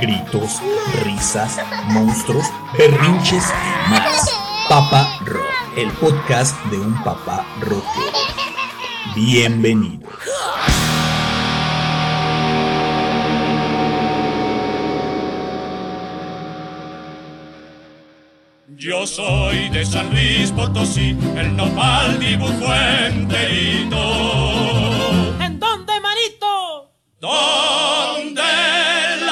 Gritos, risas, monstruos, berrinches y más. Papa Rock, el podcast de un papá rockero. Bienvenidos. Yo soy de San Luis Potosí, el nopal dibujo enterito. ¿En dónde, manito? Donde el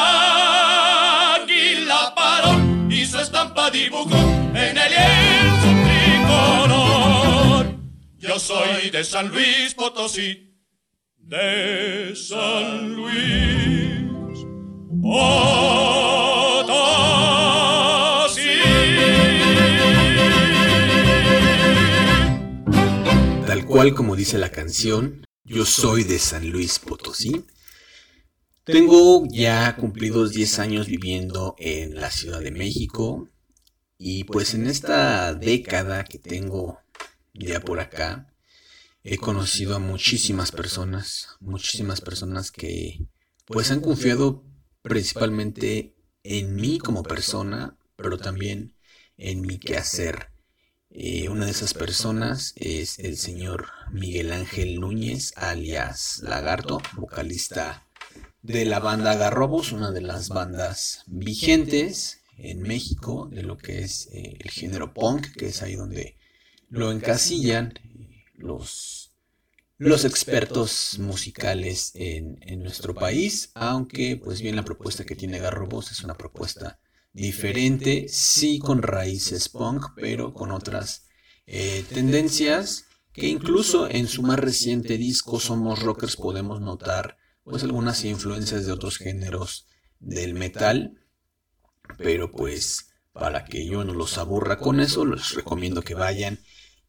águila paró y su estampa dibujó en el lienzo tricolor. Yo soy de San Luis Potosí, de San Luis Potosí. Cual como dice la canción, yo soy de San Luis Potosí. Tengo ya cumplidos 10 años viviendo en la Ciudad de México y pues en esta década que tengo ya por acá he conocido a muchísimas personas, muchísimas personas que pues han confiado principalmente en mí como persona, pero también en mi quehacer. Eh, una de esas personas es el señor Miguel Ángel Núñez, alias Lagarto, vocalista de la banda Garrobos, una de las bandas vigentes en México de lo que es eh, el género punk, que es ahí donde lo encasillan eh, los, los expertos musicales en, en, nuestro país, aunque pues bien la propuesta que tiene Garrobos es una propuesta diferente, sí con raíces punk, pero con otras eh, tendencias que incluso en su más reciente disco Somos Rockers podemos notar pues algunas influencias de otros géneros del metal, pero pues para que yo no los aburra con eso, les recomiendo que vayan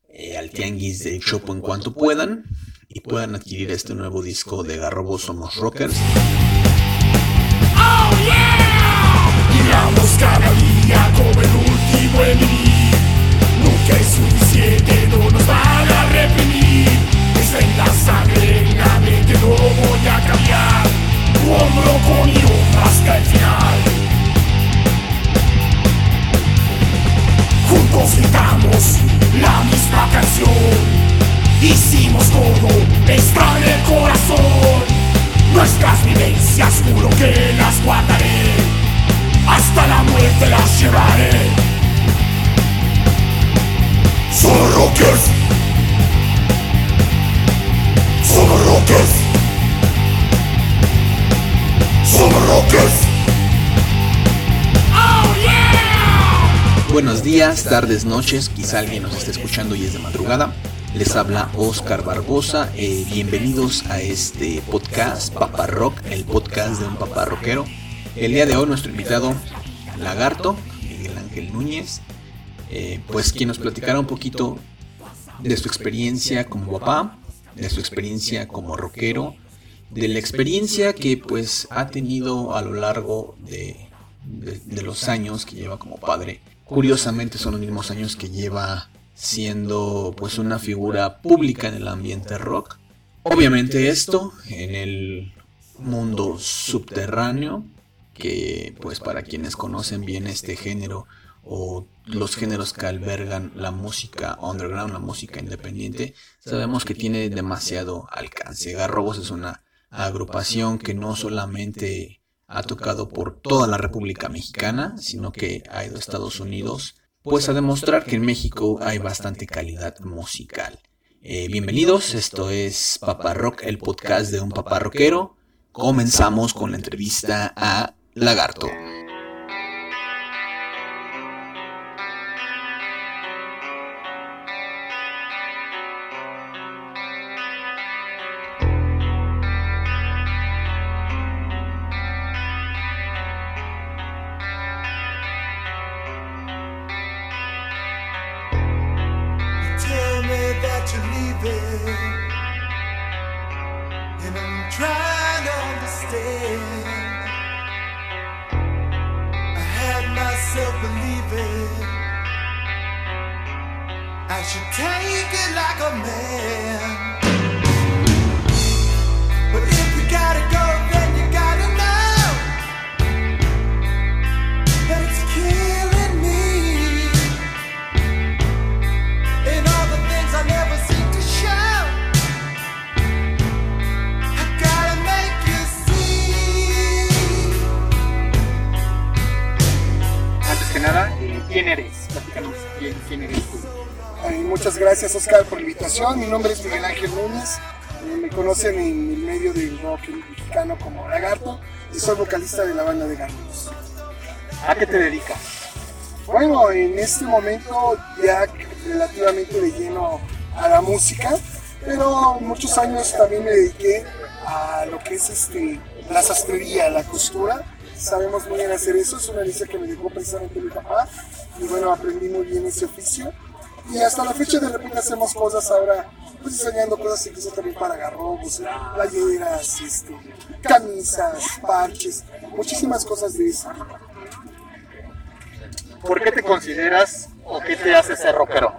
eh, al tianguis de Chopo en cuanto puedan y puedan adquirir este nuevo disco de Garrobo Somos Rockers. Oh, yeah! Tardes, noches, quizá alguien nos esté escuchando y es de madrugada. Les habla Oscar Barbosa. Eh, bienvenidos a este podcast, Papá Rock, el podcast de un papá rockero. El día de hoy nuestro invitado, Lagarto, Miguel Ángel Núñez, eh, pues quien nos platicará un poquito de su experiencia como papá, de su experiencia como rockero, de la experiencia que pues ha tenido a lo largo de los años que lleva como padre. Curiosamente son los mismos años que lleva siendo pues una figura pública en el ambiente rock. Obviamente esto en el mundo subterráneo, que pues para quienes conocen bien este género o los géneros que albergan la música underground, la música independiente, sabemos que tiene demasiado alcance. Garrobos es una agrupación que no solamente ha tocado por toda la República Mexicana, sino que ha ido a Estados Unidos, pues a demostrar que en México hay bastante calidad musical. Eh, bienvenidos, esto es Papá Rock, el podcast de un papá rockero. Comenzamos con la entrevista a Lagarto. I should take it like a man. ¿Quién, eres tú? Eh, muchas gracias Oscar por la invitación. Mi nombre es Miguel Ángel Núñez. Eh, me conocen en el medio del rock mexicano como Lagarto y soy vocalista de la banda de Gartos. ¿A qué te dedicas? Bueno, en este momento ya relativamente de lleno a la música, pero muchos años también me dediqué a lo que es este, la sastrería, la costura. Sabemos muy bien hacer eso, es una herencia que me dejó precisamente mi papá y bueno, aprendí muy bien ese oficio. Y hasta la fecha de repente hacemos cosas ahora, pues diseñando cosas incluso también para garrobos, playeras, este, camisas, parches, muchísimas cosas de eso. ¿Por qué te consideras o qué te hace ser rockero?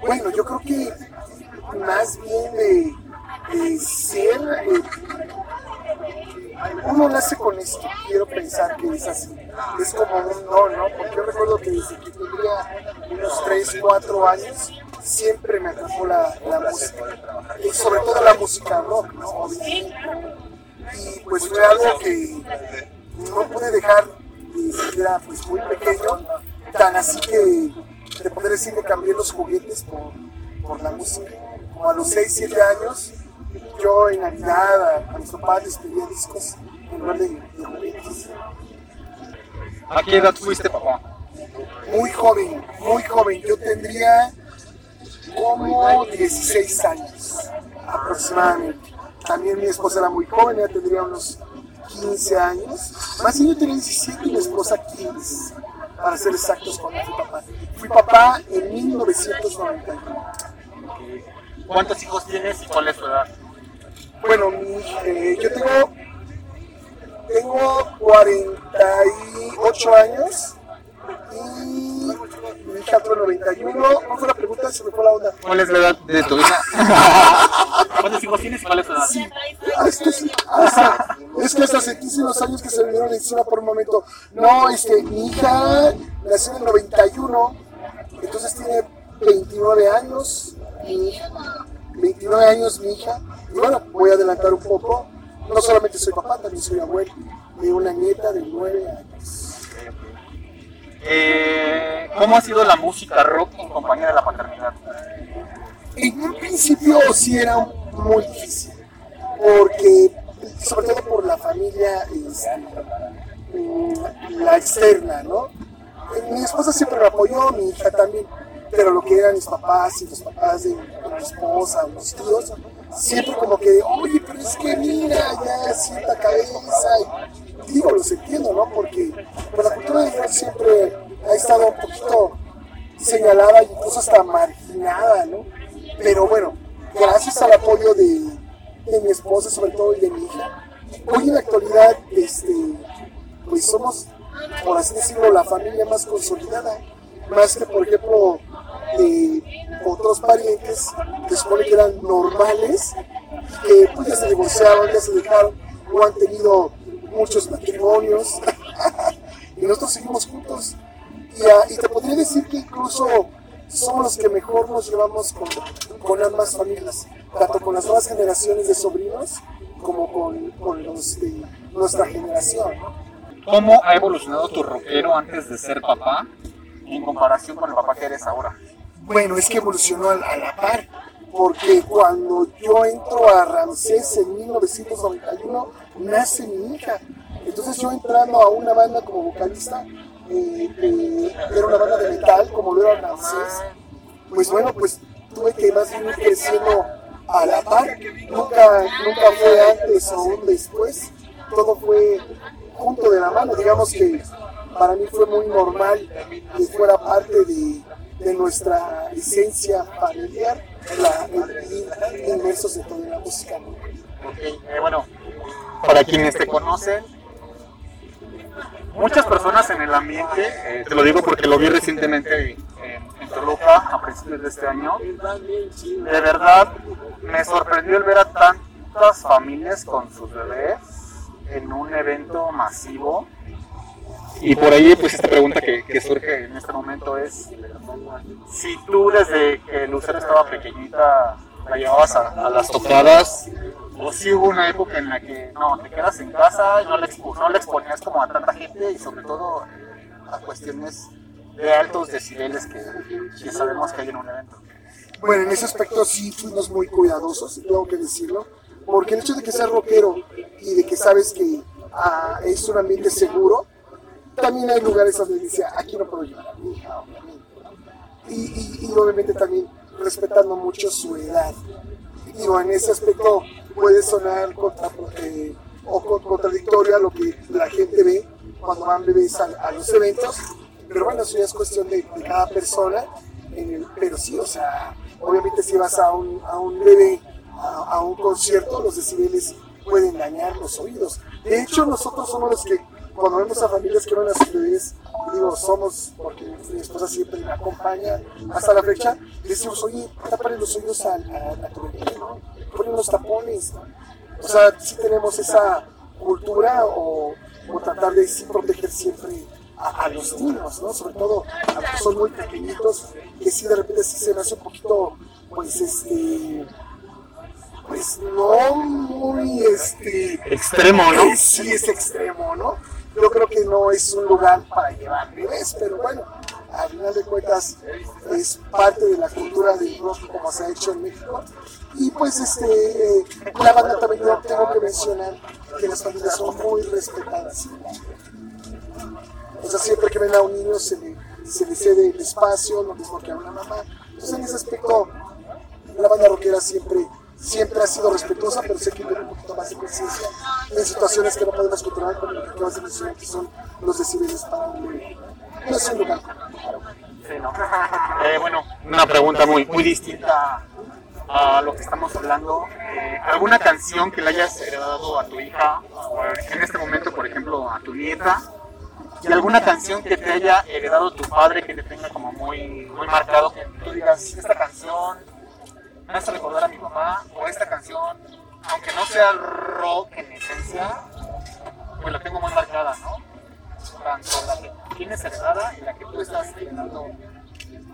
Bueno, yo creo que más bien de, de ser, eh, uno nace con esto, quiero pensar que es así, es como un don, ¿no? Porque yo recuerdo que desde que tendría unos 3, 4 años, siempre me atrapó la, la música, y sobre todo la música rock, ¿no? Y pues fue algo que no pude dejar desde que era pues muy pequeño, tan así que te podré decir que cambié los juguetes por, por la música. Como a los 6, 7 años, yo en Navidad a, a mis papás les pedía discos en lugar de, de juguetes. ¿A qué edad fuiste papá? Muy joven, muy joven. Yo tendría como 16 años aproximadamente. También mi esposa era muy joven, ella tendría unos 15 años. Más bien yo tenía 17 y mi esposa 15, para ser exactos cuando fui papá. Fui papá en 1991. ¿Cuántos hijos tienes y cuál es tu edad? Bueno, mi, eh, yo tengo, tengo 48 años y mi hija fue 91. ¿Cómo fue la pregunta? Se me fue la onda. ¿Cuál es la edad de tu hija? ¿Cuántos hijos tienes y cuál es tu edad? Ah, Es que, sí, ah, sí. es que hasta años que se me vinieron encima por un momento. No, este, mi hija nació en el 91, entonces tiene 29 años. Mi hija, 29 años mi hija. Bueno, voy a adelantar un poco. No solamente soy papá, también soy abuelo de una nieta de 9 años. Eh, ¿Cómo ha sido la música rock en compañía de la paternidad? En un principio sí era muy difícil, porque sobre todo por la familia, este, mm, la externa, ¿no? Eh, Mi esposa siempre me apoyó, mi hija también, pero lo que eran mis papás y los papás de, de mi esposa, los tíos, siempre como que, oye, pero es que mira, ya sienta cabeza, y digo, los entiendo, ¿no? Porque pues, la cultura de Dios siempre ha estado un poquito señalada, incluso hasta marginada, ¿no? Pero bueno, gracias al apoyo de, de mi esposa, sobre todo, y de mi hija, hoy en la actualidad, este, pues somos, por así decirlo, la familia más consolidada, más que, por ejemplo, de otros parientes que supone que eran normales, que pues ya se divorciaron, ya se dejaron, o han tenido muchos matrimonios, y nosotros seguimos juntos. Y, ah, y te podría decir que incluso somos los que mejor nos llevamos con, con ambas familias, tanto con las nuevas generaciones de sobrinos como con, con nuestra generación. ¿Cómo ha evolucionado tu rockero antes de ser papá en comparación con el papá que eres ahora? Bueno, es que evolucionó a, la par, porque cuando yo entro a Ramsés en 1991, nace mi hija. Entonces yo entrando a una banda como vocalista, eh, eh, era una banda de metal, como lo era Ramsés, pues bueno, pues tuve que más bien ir creciendo a la par. Nunca, nunca fue antes o un después, todo fue junto de la mano. Digamos que para mí fue muy normal que fuera parte de, de nuestra esencia familiar, la, el inmersos en toda la música. eh, bueno, para quienes te conocen, muchas personas en el ambiente, eh, te lo digo porque lo vi recientemente en, en Toluca, principios de este año. De verdad, me sorprendió el ver a tantas familias con sus bebés en un evento masivo. Y por ahí, pues esta pregunta que, que surge en este momento es, si tú desde que Lucero estaba pequeñita la llevabas a, a las tocadas, o si hubo una época en la que no, te quedas en casa no expo- no le exponías como a tanta gente y sobre todo a cuestiones de altos decibeles que, que sabemos que hay en un evento. Bueno, en ese aspecto sí fuimos muy cuidadosos, tengo que decirlo, porque el hecho de que seas rockero y de que sabes que ah, es un ambiente seguro, también hay lugares donde dice, aquí no puedo llevar a mi hija, obviamente. Y, y- y obviamente también respetando mucho su edad. Digo, en ese aspecto puede sonar contra, eh, o con- contradictorio a lo que la gente ve cuando van bebés a, a los eventos, pero bueno, eso ya es cuestión de, de cada persona. en el- pero sí, o sea, obviamente si vas a un, a un bebé, a, a un concierto, los decibeles pueden dañar los oídos. De hecho, nosotros somos los que, cuando vemos a familias que van a bebés, digo, somos, porque mi esposa siempre me acompaña hasta la fecha, decimos, oye, tápale los oídos a, a, a tu bebé, ¿no? Ponen los tapones. O sea, sí tenemos esa cultura o, o tratar de sí proteger siempre a, a los niños, ¿no? Sobre todo a los que son muy pequeñitos, que sí de repente sí se me hace un poquito, pues, este, pues no muy, este, Extremo, ¿no? Sí, es extremo, ¿no? Yo creo que no es un lugar para llevar bebés, pero bueno, al final de cuentas es parte de la cultura del rock como se ha hecho en México. Y pues este, la banda también yo tengo que mencionar que las familias son muy respetadas. O sea, siempre que ven a un niño se le, se le cede el espacio, lo mismo que a una mamá. Entonces en ese aspecto la banda rockera siempre, siempre ha sido respetuosa, pero sé que tiene un poquito más de conciencia en situaciones que no podemos controlar, como lo que acabas de mencionar, que son los decibeles para bebé. No es un lugar. Eh, bueno, una pregunta muy, muy distinta a lo que estamos hablando. Eh, ¿Alguna canción que le hayas heredado a tu hija, o en este momento, por ejemplo, a tu nieta? ¿Y alguna canción que te haya heredado tu padre que te tenga como muy, muy marcado? Que tú digas, esta canción me hace recordar a mi mamá, o esta canción, aunque no sea rock en esencia, pues la tengo muy marcada, ¿no? Tanto la que tienes heredada y la que tú estás heredando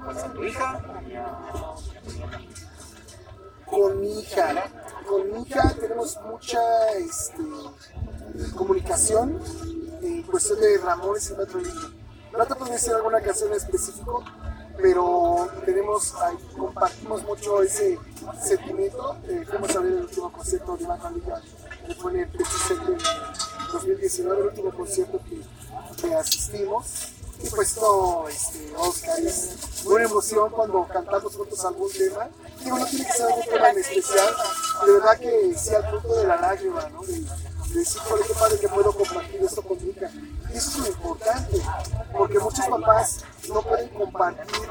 pues, a tu hija y a. Con mi hija, con mi hija tenemos mucha este, comunicación en cuestión de Ramones y Metro. No te podría decir alguna canción en específico, pero tenemos, compartimos mucho ese sentimiento. Eh, fuimos a ver el último concierto de Iván Liga, que fue el en 2019, el último concierto que, asistimos. Y pues no, este, Oscar, es una emoción cuando cantamos juntos algún tema. Digo, no tiene que ser algún tema en especial, de verdad que sea el punto de la lágrima, ¿no? De, decir, "Joder, qué padre que puedo compartir esto con mi. Y eso es lo importante, porque muchos papás no pueden compartir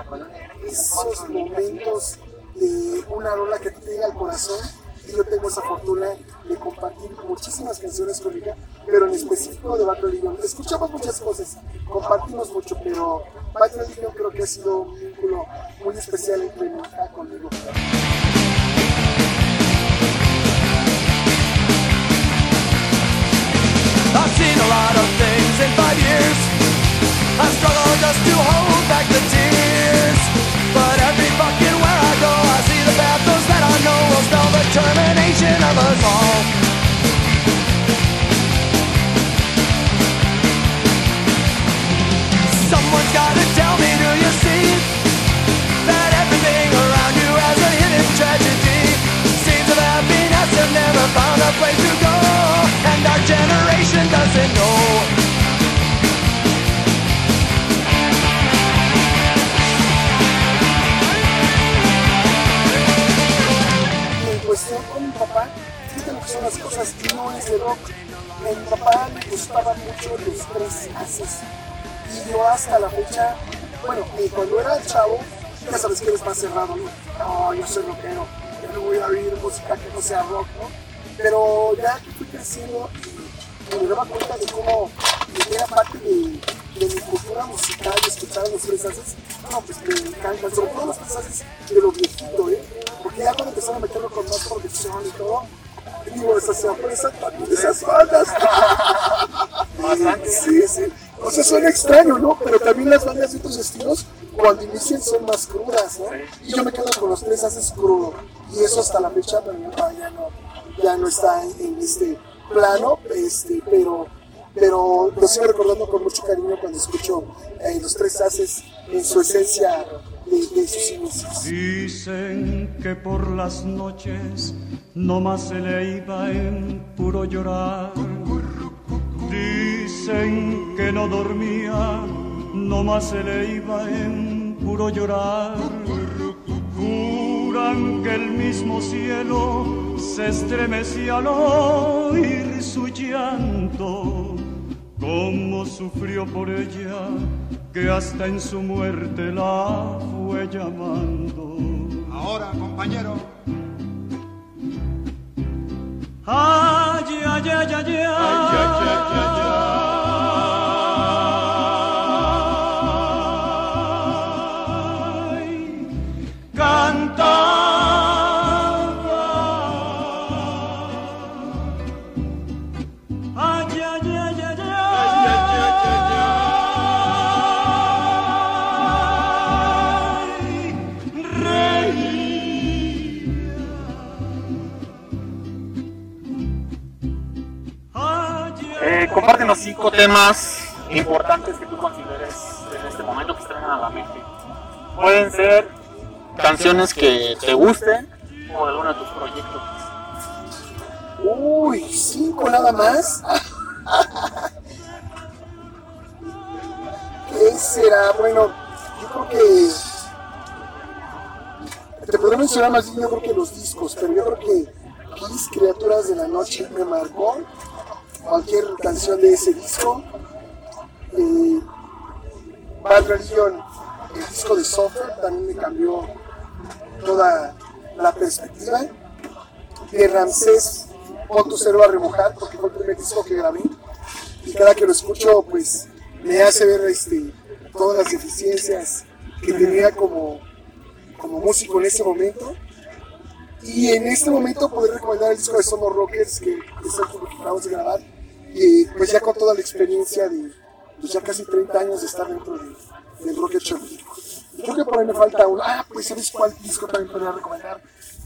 esos momentos de una rola que te llega al corazón. Y yo tengo esa fortuna de compartir muchísimas canciones con mi pero en específico de Battle Legion. Escuchamos muchas cosas, compartimos mucho, pero Battle Legion creo que ha sido un vínculo muy especial entre mi hija conmigo. Just to hold back the tears. But every fucking where I go, I see the pathos that I know will spell the termination of us all. Someone's gotta tell me, do you see that everything around you has a hidden tragedy? Seeds of happiness have never found a place to go, and our generation doesn't know. Que son las cosas, no es de rock. A mi papá le gustaban mucho los tres haces. Y yo hasta la fecha, bueno, y cuando era chavo, ya sabes que eres más cerrado, ¿no? No, yo soy rockero, yo no voy a oír música que no sea rock, ¿no? Pero ya que fui creciendo y me daba cuenta de cómo era parte de, mi cultura musical, escuchar los tres haces, no, pues me encantan, sobre todo los tres haces de lo viejito, ¿eh? Porque ya cuando empezaron a meterlo con más producción y todo, digo, esa sorpresa también esas bandas. Bastante. Sí, sí. O sea, suena extraño, ¿no? Pero también las bandas de otros estilos, cuando inician, son más crudas, ¿no? Y yo me quedo con los tres haces crudo. Y eso hasta la fecha, pero ya, ya no, ya no está en, en este plano, este, pero, pero lo sigo recordando con mucho cariño cuando escucho eh, los tres haces en su esencia de, de sus inicios. Dicen que por las noches no más se le iba en puro llorar. Dicen que no dormía, no más se le iba en puro llorar. Juran que el mismo cielo se estremecía al oír su llanto. Cómo sufrió por ella, que hasta en su muerte la fue llamando. Ahora, compañero, Ay, ay, ay, ay, ay. ay. Cinco temas importantes que tú consideres en este momento que están a la mente. Pueden ser canciones que te gusten o de alguno de tus proyectos. Uy, cinco nada más. ¿Qué será? Bueno, yo creo que. Te podría mencionar más bien, yo creo que los discos, pero yo creo que Kiss, Criaturas de la Noche, me marcó. Cualquier canción de ese disco. Eh, Bad Religion, el disco de Software, también me cambió toda la perspectiva. De Ramsés pon tu cero a remojar porque fue el primer disco que grabé. Y cada que lo escucho pues me hace ver este, todas las deficiencias que tenía como, como músico en ese momento. Y en este momento poder recomendar el disco de Somos Rockers que es el que acabamos de grabar y pues ya con toda la experiencia de pues ya casi 30 años de estar dentro de, del rock hecho en México. Y Creo que por ahí me falta uno. Ah, pues ¿sabes cuál disco también podría recomendar?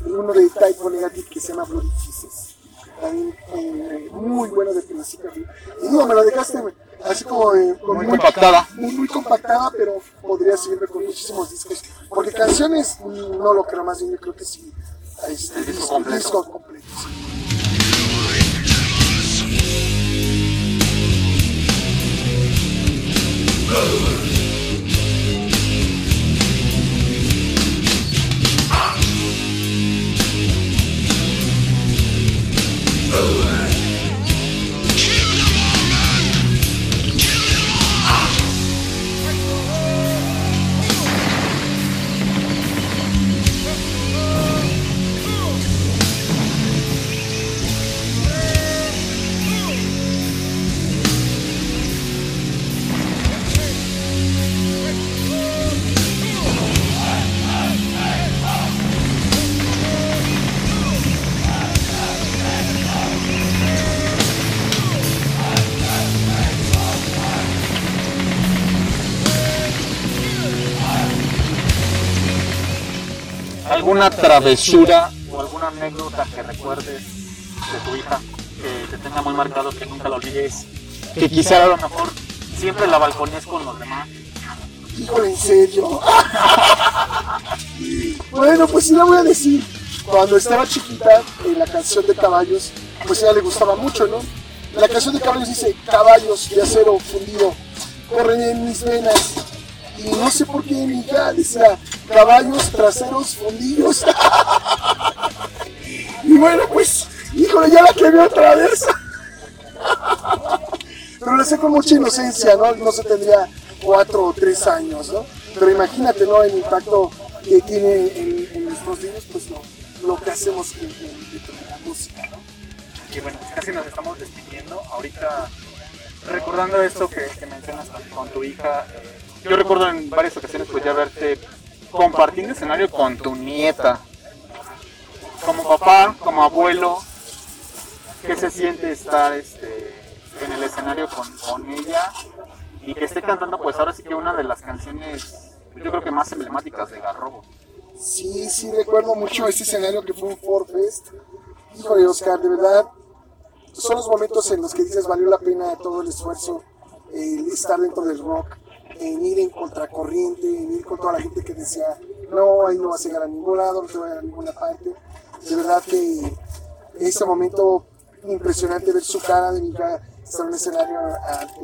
Uno de Type O Negative que se llama Bloody Kisses. También eh, muy bueno de principio a fin. Y digo, me lo dejaste así como eh, con Muy compactada. Muy, muy compactada, pero podría seguirme con muchísimos discos. Porque canciones mm, no lo creo, más bien yo creo que sí. Este, El disco disco- completo. disco completo, sí. Move! ¿Alguna travesura o alguna anécdota que recuerdes de tu hija que te tenga muy marcado, que nunca lo olvides? Que quizá a lo mejor siempre la balconías con los demás. Híjole, en serio. bueno, pues sí la voy a decir. Cuando estaba chiquita, en la canción de caballos, pues a ella le gustaba mucho, ¿no? La canción de caballos dice, caballos de acero fundido, corren en mis venas. Y no sé por qué mi hija decía, caballos traseros fundidos. y bueno, pues, híjole, ya la quemé otra vez. Pero lo hacía con mucha inocencia, ¿no? No se tendría cuatro o tres años, ¿no? Pero imagínate, ¿no? El impacto que tiene en, en nuestros niños, pues lo, lo que hacemos de la música, ¿no? Y bueno, casi nos estamos despidiendo. Ahorita recordando esto que, que mencionas con, con tu hija, eh, yo recuerdo en varias ocasiones pues ya verte compartiendo escenario con tu nieta. Como papá, como abuelo, ¿qué se siente estar este, en el escenario con, con ella? Y que esté cantando pues ahora sí que una de las canciones, yo creo que más emblemáticas de Garrobo. Sí, sí, recuerdo mucho ese escenario que fue un Forfest. Híjole, Oscar, de verdad, son los momentos en los que dices valió la pena todo el esfuerzo, estar dentro del rock, en ir en contracorriente, en ir con toda la gente que decía, no, ahí no vas a llegar a ningún lado, no te vas a llegar a ninguna parte. De verdad que ese momento impresionante ver su cara de mi hija estar en un escenario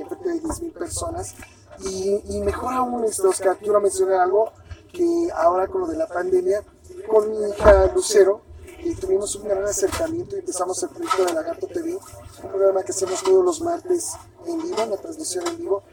frente de 10.000 personas. Y, y mejor aún, este, Oscar, quiero mencionar algo que ahora con lo de la pandemia, con mi hija Lucero, eh, tuvimos un gran acercamiento y empezamos el proyecto de Lagarto TV, un programa que hacemos todos los martes en vivo, en la transmisión en vivo,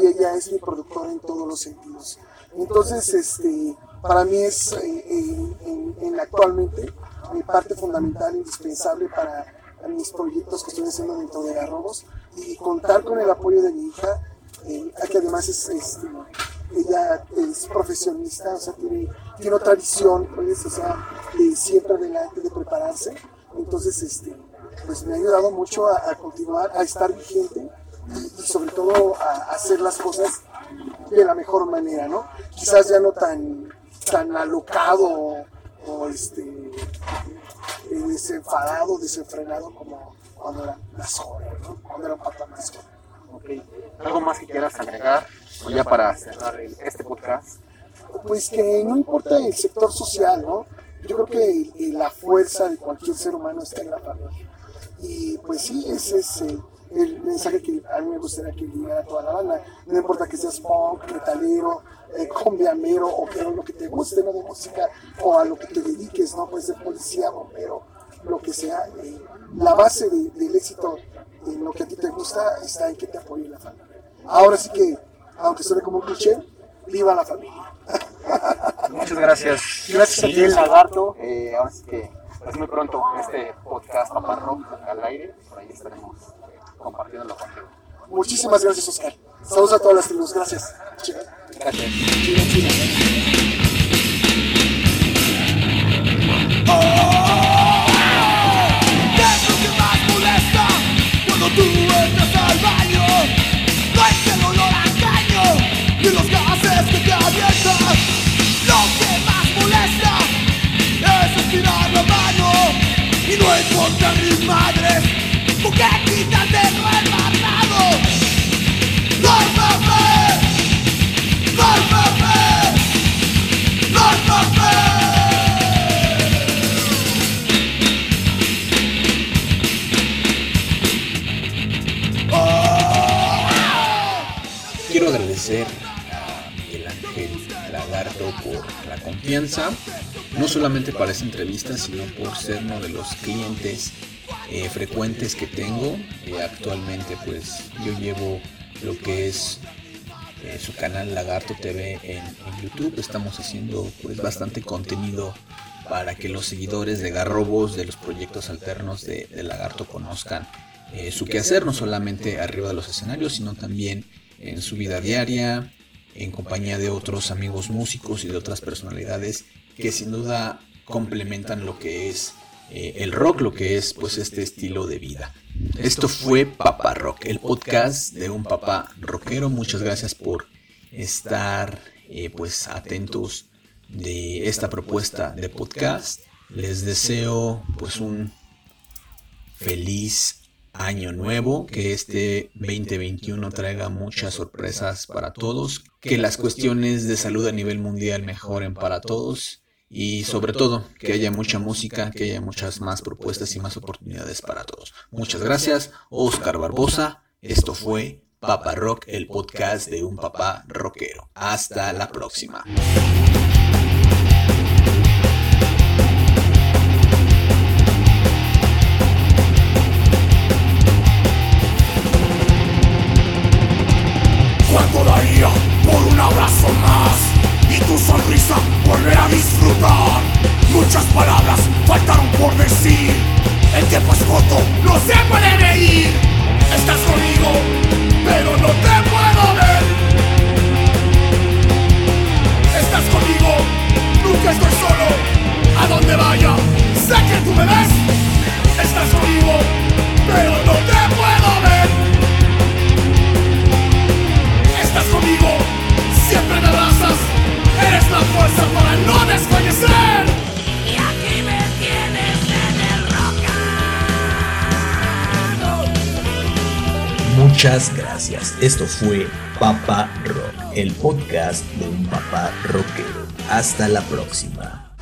y ella es mi productora en todos los sentidos. Entonces, este, para mí es eh, en- en- en actualmente mi parte fundamental, indispensable para mis proyectos que estoy haciendo dentro de Garrobos y contar con el apoyo de mi hija, eh, que además es, este, ella es profesionista, o sea, tiene, tiene otra visión, pues, o sea, de siempre adelante, de prepararse. Entonces, este, pues me ha ayudado mucho a, a continuar, a estar vigente y, sobre todo a, a hacer las cosas de la mejor manera, ¿no? Quizás ya no tan, tan alocado o, o, este, desenfadado, desenfrenado como cuando era más joven, ¿no? Cuando era un más joven. ¿Algo más que quieras agregar? O ya para cerrar el- este podcast. pues que no importa el sector social, ¿no? Yo creo que la fuerza de cualquier ser humano está en la familia. Y pues sí, ese es eh, el mensaje que a mí me gustaría que llegara a toda la banda. No importa que seas punk, metalero, eh, combiamero o que lo que te guste, ¿no? De música o a lo que te dediques, ¿no? Puede ser policía, bombero, lo que sea. eh, la base de- del éxito en lo que a ti te gusta está en que te apoye la familia. Ahora sí que, aunque suene como un cliché, viva la familia. Muchas gracias. Gracias a ti, el lagarto. Eh, ahora sí que pues muy pronto este podcast Papá Rock al aire. Por ahí estaremos compartiéndolo contigo. Muchísimas gracias, Oscar. Saludos a todas las tribus. Gracias. Chica. Gracias. China. ¿Qué no solamente para esta entrevista, sino por ser uno de los clientes eh, frecuentes que tengo. Eh, actualmente pues yo llevo lo que es eh, su canal Lagarto TV en, en YouTube. Estamos haciendo pues bastante contenido para que los seguidores de Garrobos, de los proyectos alternos de, de Lagarto conozcan eh, su quehacer, no solamente arriba de los escenarios, sino también en su vida diaria, en compañía de otros amigos músicos y de otras personalidades que sin duda complementan lo que es eh, el rock, lo que es pues este estilo de vida. Esto fue Papá Rock, el podcast de un papá rockero. Muchas gracias por estar eh, pues atentos de esta propuesta de podcast. Les deseo pues un feliz año nuevo, que este 2021 traiga muchas sorpresas para todos, que las cuestiones de salud a nivel mundial mejoren para todos y sobre todo que haya mucha música, que haya muchas más propuestas y más oportunidades para todos. Muchas gracias, Oscar Barbosa. Esto fue Papa Rock, el podcast de un papá rockero. Hasta la próxima. por un abrazo más y tu sonrisa volver a disfrutar. Muchas palabras faltaron por decir. El tiempo es corto, no se puede reír. Estás conmigo, pero no te puedo ver. Estás conmigo, nunca estoy solo. A donde vaya, sé que tú me ves. Estás conmigo, pero no Muchas gracias. Esto fue Papa Rock, el podcast de un papá rockero. Hasta la próxima.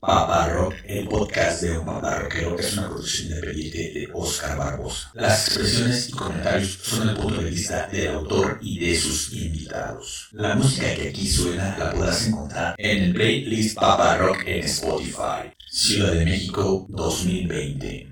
Papá Rock, el podcast de un papá rockero, es una producción independiente de Oscar Barbosa. Las expresiones y comentarios son el punto de vista del autor y de sus invitados. La música que aquí suena la podrás encontrar en el playlist Papá Rock en Spotify. Ciudad de México 2020.